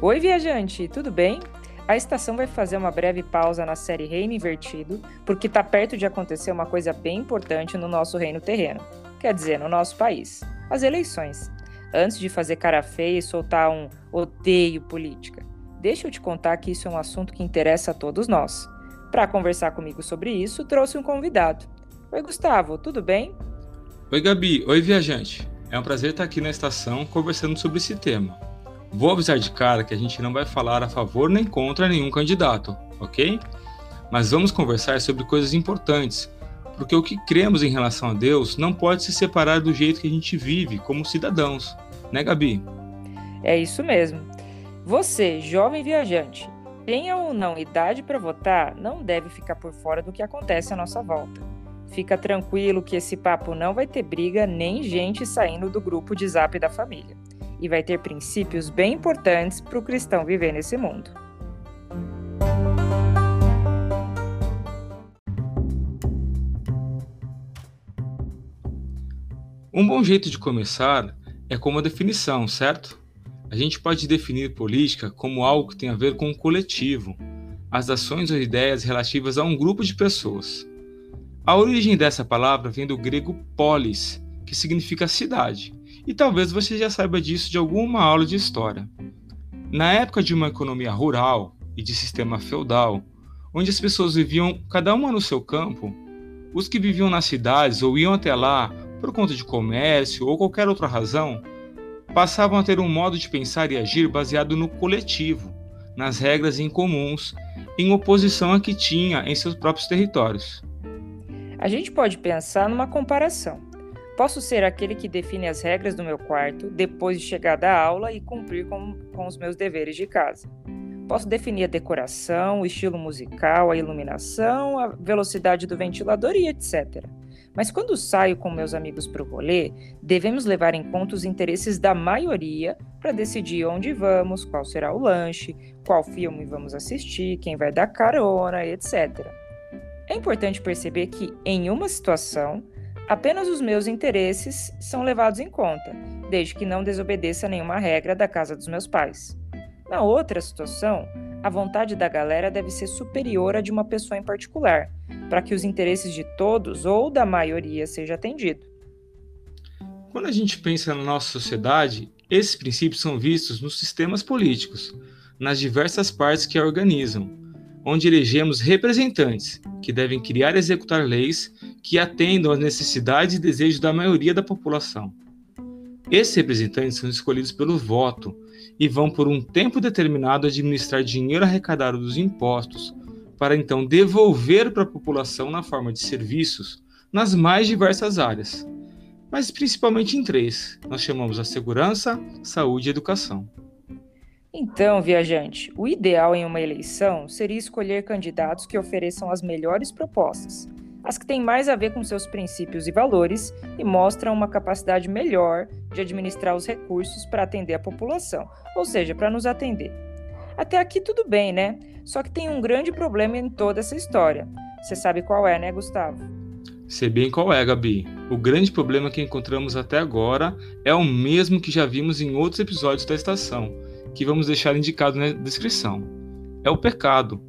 Oi, viajante, tudo bem? A estação vai fazer uma breve pausa na série Reino Invertido, porque está perto de acontecer uma coisa bem importante no nosso reino terreno, quer dizer, no nosso país: as eleições. Antes de fazer cara feia e soltar um odeio política, deixa eu te contar que isso é um assunto que interessa a todos nós. Para conversar comigo sobre isso, trouxe um convidado. Oi, Gustavo, tudo bem? Oi, Gabi. Oi, viajante. É um prazer estar aqui na estação conversando sobre esse tema. Vou avisar de cara que a gente não vai falar a favor nem contra nenhum candidato, ok? Mas vamos conversar sobre coisas importantes, porque o que cremos em relação a Deus não pode se separar do jeito que a gente vive como cidadãos, né, Gabi? É isso mesmo. Você, jovem viajante, tenha ou não idade para votar, não deve ficar por fora do que acontece à nossa volta. Fica tranquilo que esse papo não vai ter briga nem gente saindo do grupo de zap da família e vai ter princípios bem importantes para o cristão viver nesse mundo. Um bom jeito de começar é com uma definição, certo? A gente pode definir política como algo que tem a ver com o coletivo, as ações ou ideias relativas a um grupo de pessoas. A origem dessa palavra vem do grego polis, que significa cidade, e talvez você já saiba disso de alguma aula de história. Na época de uma economia rural e de sistema feudal, onde as pessoas viviam cada uma no seu campo, os que viviam nas cidades ou iam até lá por conta de comércio ou qualquer outra razão, passavam a ter um modo de pensar e agir baseado no coletivo, nas regras incomuns, em oposição a que tinha em seus próprios territórios. A gente pode pensar numa comparação. Posso ser aquele que define as regras do meu quarto depois de chegar da aula e cumprir com, com os meus deveres de casa. Posso definir a decoração, o estilo musical, a iluminação, a velocidade do ventilador e etc. Mas quando saio com meus amigos para o rolê, devemos levar em conta os interesses da maioria para decidir onde vamos, qual será o lanche, qual filme vamos assistir, quem vai dar carona, etc. É importante perceber que, em uma situação, Apenas os meus interesses são levados em conta, desde que não desobedeça nenhuma regra da casa dos meus pais. Na outra situação, a vontade da galera deve ser superior à de uma pessoa em particular, para que os interesses de todos ou da maioria seja atendido. Quando a gente pensa na nossa sociedade, esses princípios são vistos nos sistemas políticos, nas diversas partes que a organizam, onde elegemos representantes que devem criar e executar leis que atendam às necessidades e desejos da maioria da população. Esses representantes são escolhidos pelo voto e vão por um tempo determinado administrar dinheiro arrecadado dos impostos para então devolver para a população na forma de serviços nas mais diversas áreas, mas principalmente em três. Nós chamamos a segurança, saúde e educação. Então, viajante, o ideal em uma eleição seria escolher candidatos que ofereçam as melhores propostas, as que têm mais a ver com seus princípios e valores e mostram uma capacidade melhor de administrar os recursos para atender a população, ou seja, para nos atender. Até aqui tudo bem, né? Só que tem um grande problema em toda essa história. Você sabe qual é, né, Gustavo? Sei bem qual é, Gabi. O grande problema que encontramos até agora é o mesmo que já vimos em outros episódios da estação que vamos deixar indicado na descrição. É o pecado,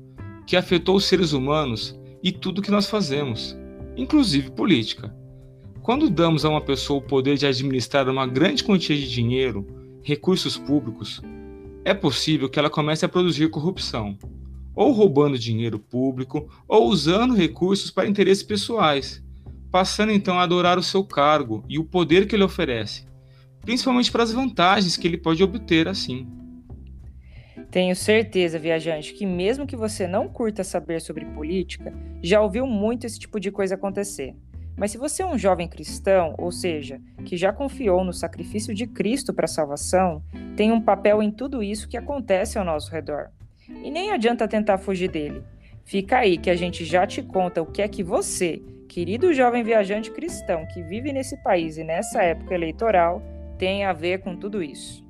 que afetou os seres humanos e tudo que nós fazemos, inclusive política. Quando damos a uma pessoa o poder de administrar uma grande quantia de dinheiro, recursos públicos, é possível que ela comece a produzir corrupção, ou roubando dinheiro público, ou usando recursos para interesses pessoais, passando então a adorar o seu cargo e o poder que ele oferece, principalmente para as vantagens que ele pode obter assim. Tenho certeza, viajante, que mesmo que você não curta saber sobre política, já ouviu muito esse tipo de coisa acontecer. Mas se você é um jovem cristão, ou seja, que já confiou no sacrifício de Cristo para a salvação, tem um papel em tudo isso que acontece ao nosso redor. E nem adianta tentar fugir dele. Fica aí que a gente já te conta o que é que você, querido jovem viajante cristão que vive nesse país e nessa época eleitoral, tem a ver com tudo isso.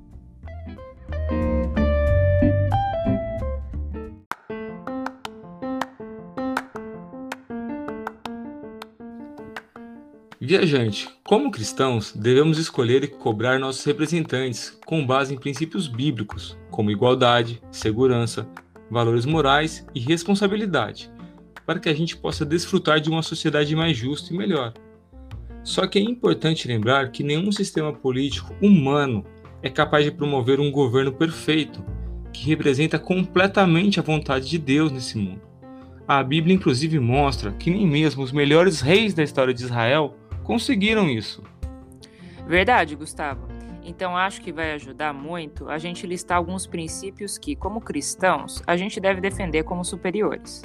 Viajante, como cristãos, devemos escolher e cobrar nossos representantes com base em princípios bíblicos, como igualdade, segurança, valores morais e responsabilidade, para que a gente possa desfrutar de uma sociedade mais justa e melhor. Só que é importante lembrar que nenhum sistema político humano é capaz de promover um governo perfeito, que representa completamente a vontade de Deus nesse mundo. A Bíblia, inclusive, mostra que nem mesmo os melhores reis da história de Israel conseguiram isso. Verdade, Gustavo. Então acho que vai ajudar muito a gente listar alguns princípios que, como cristãos, a gente deve defender como superiores.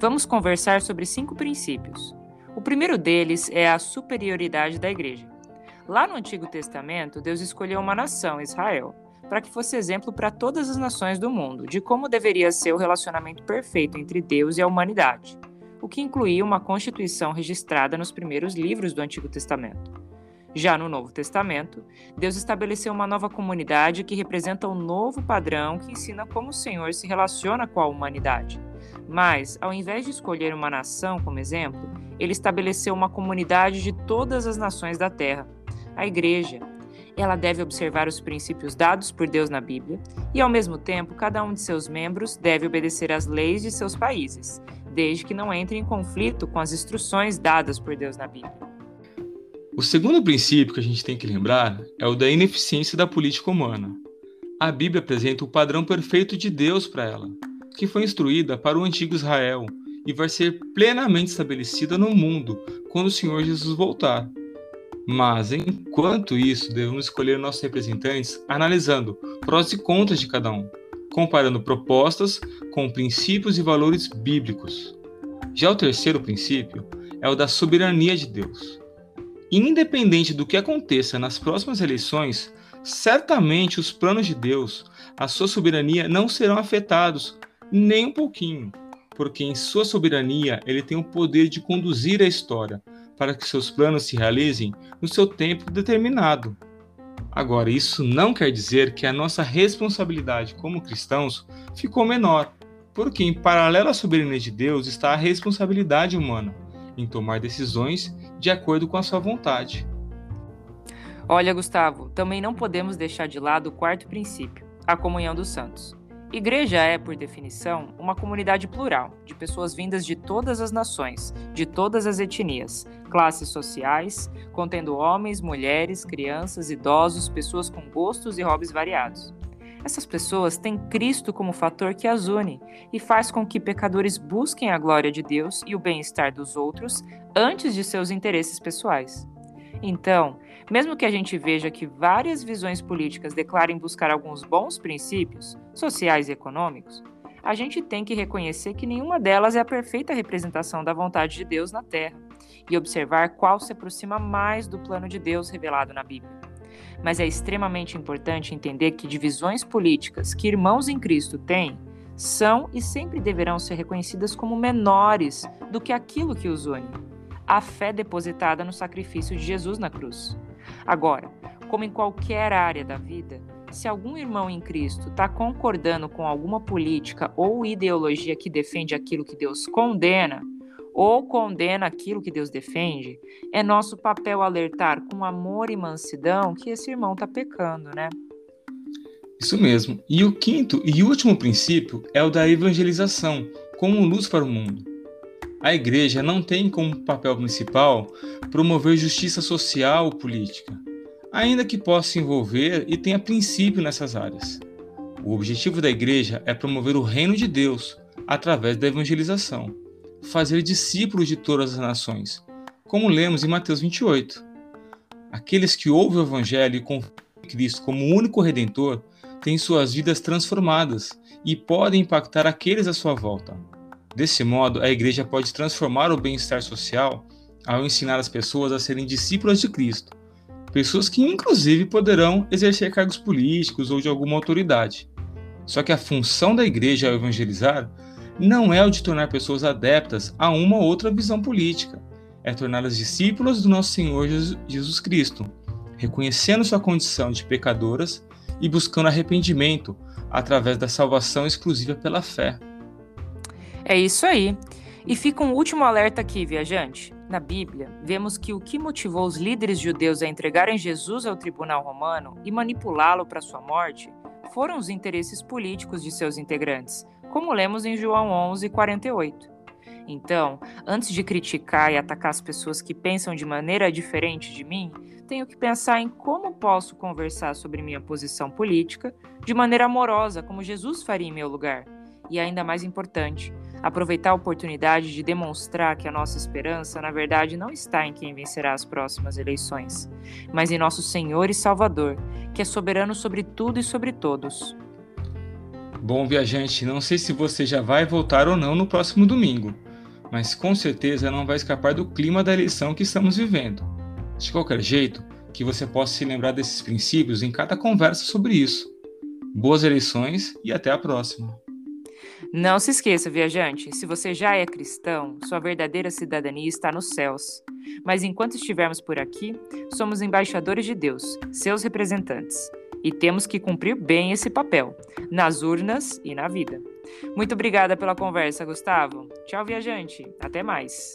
Vamos conversar sobre cinco princípios. O primeiro deles é a superioridade da igreja. Lá no Antigo Testamento, Deus escolheu uma nação, Israel, para que fosse exemplo para todas as nações do mundo de como deveria ser o relacionamento perfeito entre Deus e a humanidade o que incluía uma constituição registrada nos primeiros livros do Antigo Testamento. Já no Novo Testamento, Deus estabeleceu uma nova comunidade que representa um novo padrão que ensina como o Senhor se relaciona com a humanidade. Mas, ao invés de escolher uma nação como exemplo, ele estabeleceu uma comunidade de todas as nações da terra, a Igreja. Ela deve observar os princípios dados por Deus na Bíblia e, ao mesmo tempo, cada um de seus membros deve obedecer às leis de seus países, desde que não entre em conflito com as instruções dadas por Deus na Bíblia. O segundo princípio que a gente tem que lembrar é o da ineficiência da política humana. A Bíblia apresenta o padrão perfeito de Deus para ela, que foi instruída para o antigo Israel e vai ser plenamente estabelecida no mundo quando o Senhor Jesus voltar. Mas, enquanto isso, devemos escolher nossos representantes analisando prós e contras de cada um, comparando propostas com princípios e valores bíblicos. Já o terceiro princípio é o da soberania de Deus. Independente do que aconteça nas próximas eleições, certamente os planos de Deus, a sua soberania, não serão afetados nem um pouquinho, porque em sua soberania ele tem o poder de conduzir a história para que seus planos se realizem no seu tempo determinado. Agora, isso não quer dizer que a nossa responsabilidade como cristãos ficou menor, porque em paralelo à soberania de Deus está a responsabilidade humana em tomar decisões de acordo com a sua vontade. Olha, Gustavo, também não podemos deixar de lado o quarto princípio, a comunhão dos santos. Igreja é, por definição, uma comunidade plural, de pessoas vindas de todas as nações, de todas as etnias, classes sociais, contendo homens, mulheres, crianças, idosos, pessoas com gostos e hobbies variados. Essas pessoas têm Cristo como fator que as une e faz com que pecadores busquem a glória de Deus e o bem-estar dos outros antes de seus interesses pessoais. Então, mesmo que a gente veja que várias visões políticas declarem buscar alguns bons princípios, sociais e econômicos, a gente tem que reconhecer que nenhuma delas é a perfeita representação da vontade de Deus na Terra e observar qual se aproxima mais do plano de Deus revelado na Bíblia. Mas é extremamente importante entender que divisões políticas que irmãos em Cristo têm são e sempre deverão ser reconhecidas como menores do que aquilo que os une a fé depositada no sacrifício de Jesus na cruz. Agora, como em qualquer área da vida, se algum irmão em Cristo está concordando com alguma política ou ideologia que defende aquilo que Deus condena, ou condena aquilo que Deus defende, é nosso papel alertar com amor e mansidão que esse irmão está pecando, né? Isso mesmo. E o quinto e último princípio é o da evangelização, como luz para o mundo. A igreja não tem como papel principal promover justiça social ou política, ainda que possa se envolver e tenha princípio nessas áreas. O objetivo da igreja é promover o reino de Deus através da evangelização, fazer discípulos de todas as nações, como lemos em Mateus 28. Aqueles que ouvem o evangelho e confiam em Cristo como único redentor têm suas vidas transformadas e podem impactar aqueles à sua volta. Desse modo, a igreja pode transformar o bem-estar social ao ensinar as pessoas a serem discípulas de Cristo, pessoas que inclusive poderão exercer cargos políticos ou de alguma autoridade. Só que a função da igreja ao evangelizar não é o de tornar pessoas adeptas a uma ou outra visão política, é torná-las discípulas do nosso Senhor Jesus Cristo, reconhecendo sua condição de pecadoras e buscando arrependimento através da salvação exclusiva pela fé. É isso aí. E fica um último alerta aqui, viajante. Na Bíblia, vemos que o que motivou os líderes judeus a entregarem Jesus ao tribunal romano e manipulá-lo para sua morte foram os interesses políticos de seus integrantes, como lemos em João 11, 48. Então, antes de criticar e atacar as pessoas que pensam de maneira diferente de mim, tenho que pensar em como posso conversar sobre minha posição política de maneira amorosa, como Jesus faria em meu lugar. E ainda mais importante, aproveitar a oportunidade de demonstrar que a nossa esperança, na verdade, não está em quem vencerá as próximas eleições, mas em nosso Senhor e Salvador, que é soberano sobre tudo e sobre todos. Bom, viajante, não sei se você já vai voltar ou não no próximo domingo, mas com certeza não vai escapar do clima da eleição que estamos vivendo. De qualquer jeito, que você possa se lembrar desses princípios em cada conversa sobre isso. Boas eleições e até a próxima! Não se esqueça, viajante, se você já é cristão, sua verdadeira cidadania está nos céus. Mas enquanto estivermos por aqui, somos embaixadores de Deus, seus representantes, e temos que cumprir bem esse papel, nas urnas e na vida. Muito obrigada pela conversa, Gustavo. Tchau, viajante. Até mais.